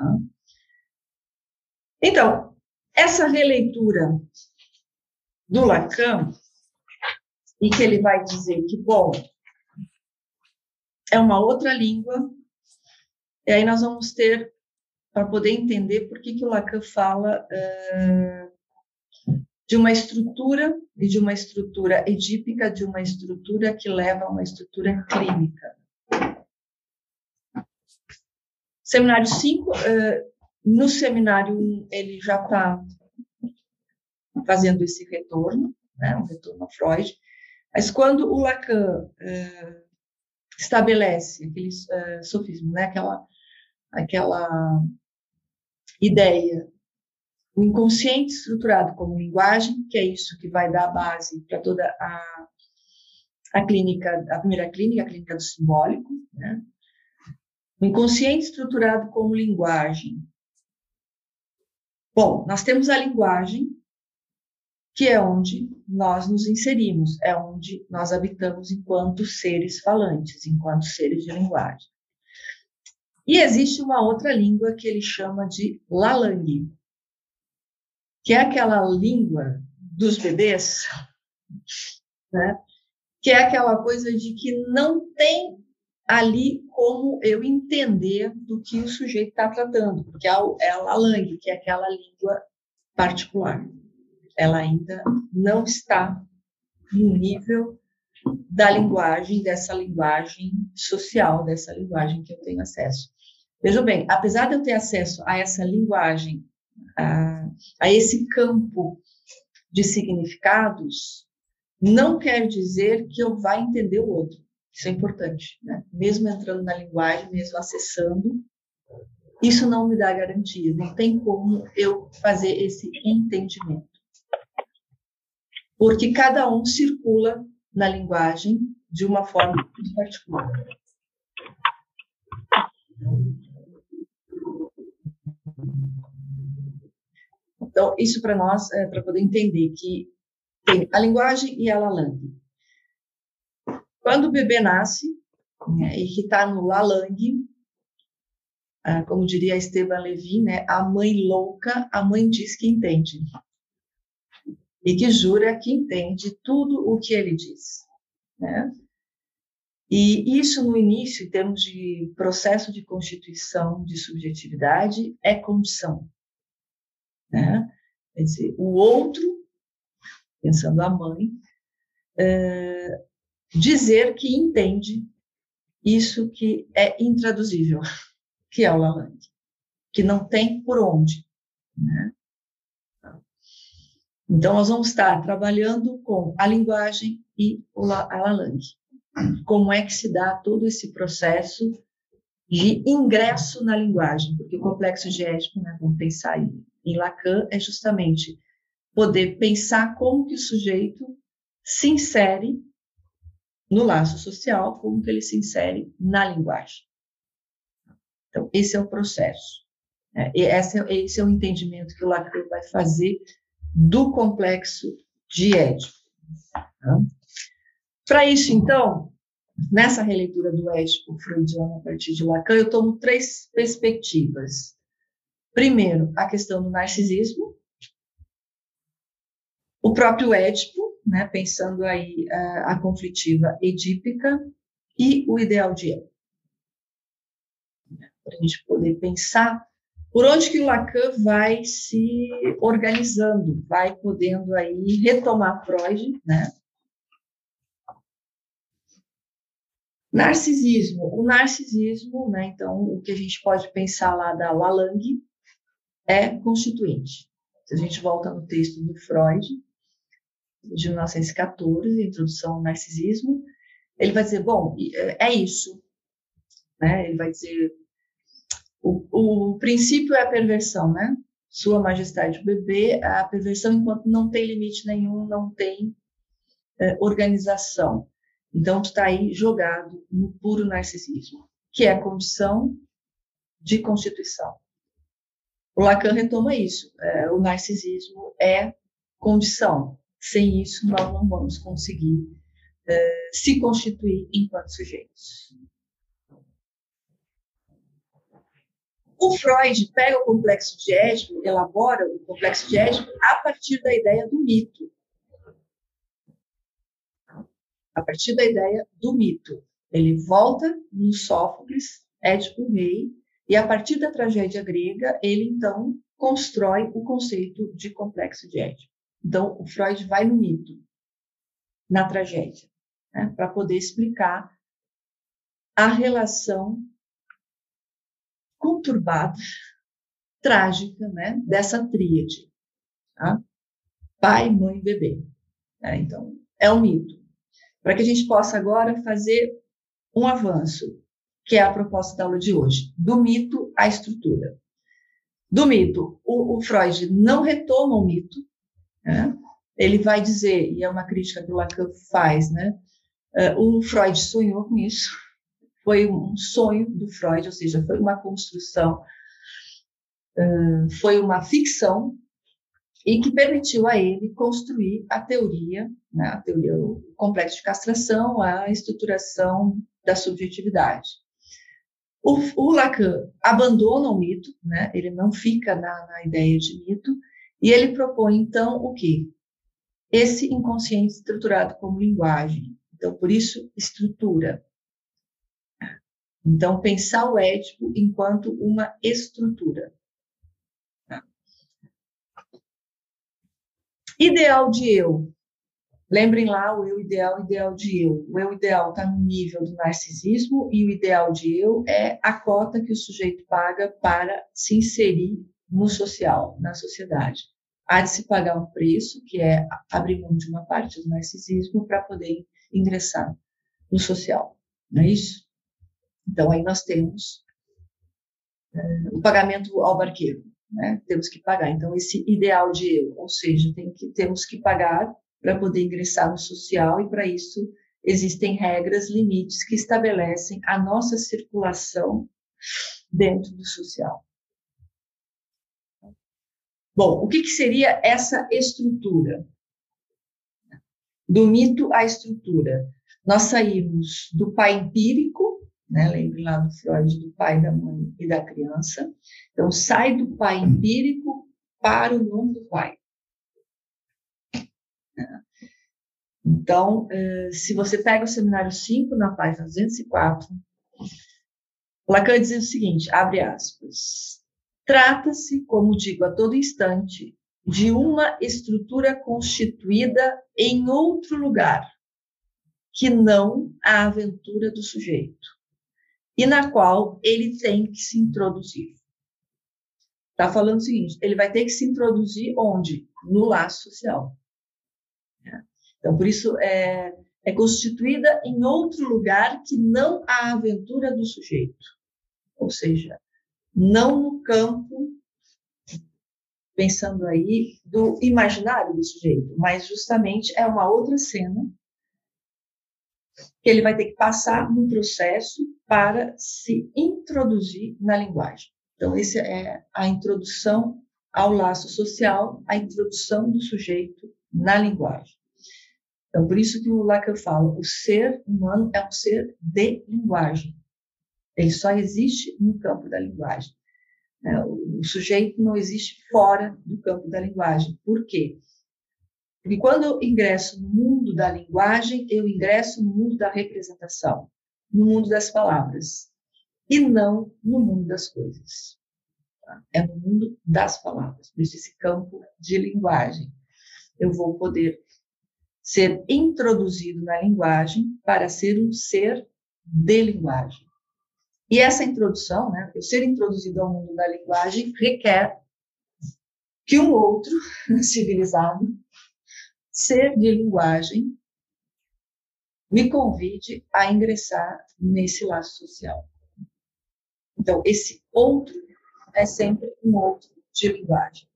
Tá? Então, essa releitura do Lacan, e que ele vai dizer que, bom, é uma outra língua, e aí nós vamos ter, para poder entender por que, que o Lacan fala uh, de uma estrutura, e de uma estrutura edípica, de uma estrutura que leva a uma estrutura clínica. Seminário 5, uh, no seminário 1, ele já está fazendo esse retorno, né, um retorno a Freud, mas quando o Lacan uh, estabelece aquele uh, sofismo, né, aquela, aquela ideia, o inconsciente estruturado como linguagem, que é isso que vai dar a base para toda a, a clínica, a primeira clínica, a clínica do simbólico, né, o inconsciente estruturado como linguagem. Bom, nós temos a linguagem, que é onde nós nos inserimos, é onde nós habitamos enquanto seres falantes, enquanto seres de linguagem. E existe uma outra língua que ele chama de Lalang, que é aquela língua dos bebês, né? que é aquela coisa de que não tem ali como eu entender do que o sujeito está tratando, porque é a Lalang, que é aquela língua particular ela ainda não está no nível da linguagem, dessa linguagem social, dessa linguagem que eu tenho acesso. Vejam bem, apesar de eu ter acesso a essa linguagem, a, a esse campo de significados, não quer dizer que eu vá entender o outro. Isso é importante, né? Mesmo entrando na linguagem, mesmo acessando, isso não me dá garantia. Não tem como eu fazer esse entendimento porque cada um circula na linguagem de uma forma particular. Então, isso para nós é para poder entender que tem a linguagem e a lalang. Quando o bebê nasce, né, e que está no lalang, ah, como diria Esteban Levin, né, a mãe louca, a mãe diz que entende e que jura que entende tudo o que ele diz. Né? E isso, no início, em termos de processo de constituição de subjetividade, é condição. Né? Quer dizer, o outro, pensando a mãe, é, dizer que entende isso que é intraduzível, que é o Lalang, que não tem por onde. Né? Então, nós vamos estar trabalhando com a linguagem e a Lalang. Como é que se dá todo esse processo de ingresso na linguagem? Porque o complexo diético, né, vamos pensar em, em Lacan, é justamente poder pensar como que o sujeito se insere no laço social, como que ele se insere na linguagem. Então, esse é o processo. Né? E esse é, esse é o entendimento que o Lacan vai fazer do complexo de Édipo. Tá? Para isso, então, nessa releitura do Édipo freudiano a partir de Lacan, eu tomo três perspectivas. Primeiro, a questão do narcisismo, o próprio Édipo, né, pensando aí a, a conflitiva edípica e o ideal de Édipo. Para a gente poder pensar por onde que o Lacan vai se organizando, vai podendo aí retomar Freud, né? Narcisismo. O narcisismo, né, então, o que a gente pode pensar lá da Lalang é constituinte. Se a gente volta no texto do Freud, de 1914, Introdução ao Narcisismo, ele vai dizer, bom, é, é isso. Né? Ele vai dizer, o, o princípio é a perversão, né? Sua Majestade o bebê, a perversão enquanto não tem limite nenhum, não tem é, organização. Então, tu está aí jogado no puro narcisismo, que é a condição de constituição. O Lacan retoma isso. É, o narcisismo é condição. Sem isso, nós não vamos conseguir é, se constituir enquanto sujeitos. O Freud pega o complexo de Édipo, elabora o complexo de Édipo a partir da ideia do mito. A partir da ideia do mito. Ele volta no Sófocles, Édipo Rei, e a partir da tragédia grega, ele então constrói o conceito de complexo de Édipo. Então, o Freud vai no mito, na tragédia, né, para poder explicar a relação conturbada, trágica, né, dessa tríade, tá? pai, mãe, bebê. Né? Então, é um mito. Para que a gente possa agora fazer um avanço, que é a proposta da aula de hoje, do mito à estrutura. Do mito, o, o Freud não retoma o mito, né? ele vai dizer, e é uma crítica que o Lacan faz, né? Uh, o Freud sonhou com isso, foi um sonho do Freud, ou seja, foi uma construção, uh, foi uma ficção e que permitiu a ele construir a teoria, né, a teoria o complexo de castração, a estruturação da subjetividade. O, o Lacan abandona o mito, né, ele não fica na, na ideia de mito, e ele propõe, então, o quê? Esse inconsciente estruturado como linguagem. Então, por isso, estrutura. Então, pensar o Édipo enquanto uma estrutura. Ideal de eu. Lembrem lá o eu ideal, ideal de eu. O eu ideal está no nível do narcisismo e o ideal de eu é a cota que o sujeito paga para se inserir no social, na sociedade. Há de se pagar um preço, que é abrir mão de uma parte do narcisismo para poder ingressar no social. Não é isso? Então, aí nós temos é, o pagamento ao barqueiro. Né? Temos que pagar. Então, esse ideal de eu, ou seja, tem que, temos que pagar para poder ingressar no social, e para isso existem regras, limites que estabelecem a nossa circulação dentro do social. Bom, o que, que seria essa estrutura? Do mito à estrutura. Nós saímos do pai empírico, né? lembre lá do Freud, do pai, da mãe e da criança. Então, sai do pai empírico para o nome do pai. Então, eh, se você pega o seminário 5, na página 204, Lacan diz o seguinte, abre aspas, trata-se, como digo a todo instante, de uma estrutura constituída em outro lugar, que não a aventura do sujeito, e na qual ele tem que se introduzir. Está falando o seguinte, ele vai ter que se introduzir onde? No laço social. Então, por isso, é, é constituída em outro lugar que não a aventura do sujeito. Ou seja, não no campo, pensando aí, do imaginário do sujeito, mas justamente é uma outra cena que ele vai ter que passar no processo para se introduzir na linguagem. Então, essa é a introdução ao laço social, a introdução do sujeito na linguagem. Então, por isso que o Lacan fala, o ser humano é um ser de linguagem. Ele só existe no campo da linguagem. Né? O sujeito não existe fora do campo da linguagem. Por quê? Porque quando eu ingresso no mundo da linguagem, eu ingresso no mundo da representação, no mundo das palavras, e não no mundo das coisas. Tá? É no mundo das palavras, por isso esse campo de linguagem. Eu vou poder ser introduzido na linguagem para ser um ser de linguagem. E essa introdução, né, eu ser introduzido ao mundo da linguagem, requer que um outro civilizado, ser de linguagem, me convide a ingressar nesse laço social. Então, esse outro é sempre um outro de linguagem.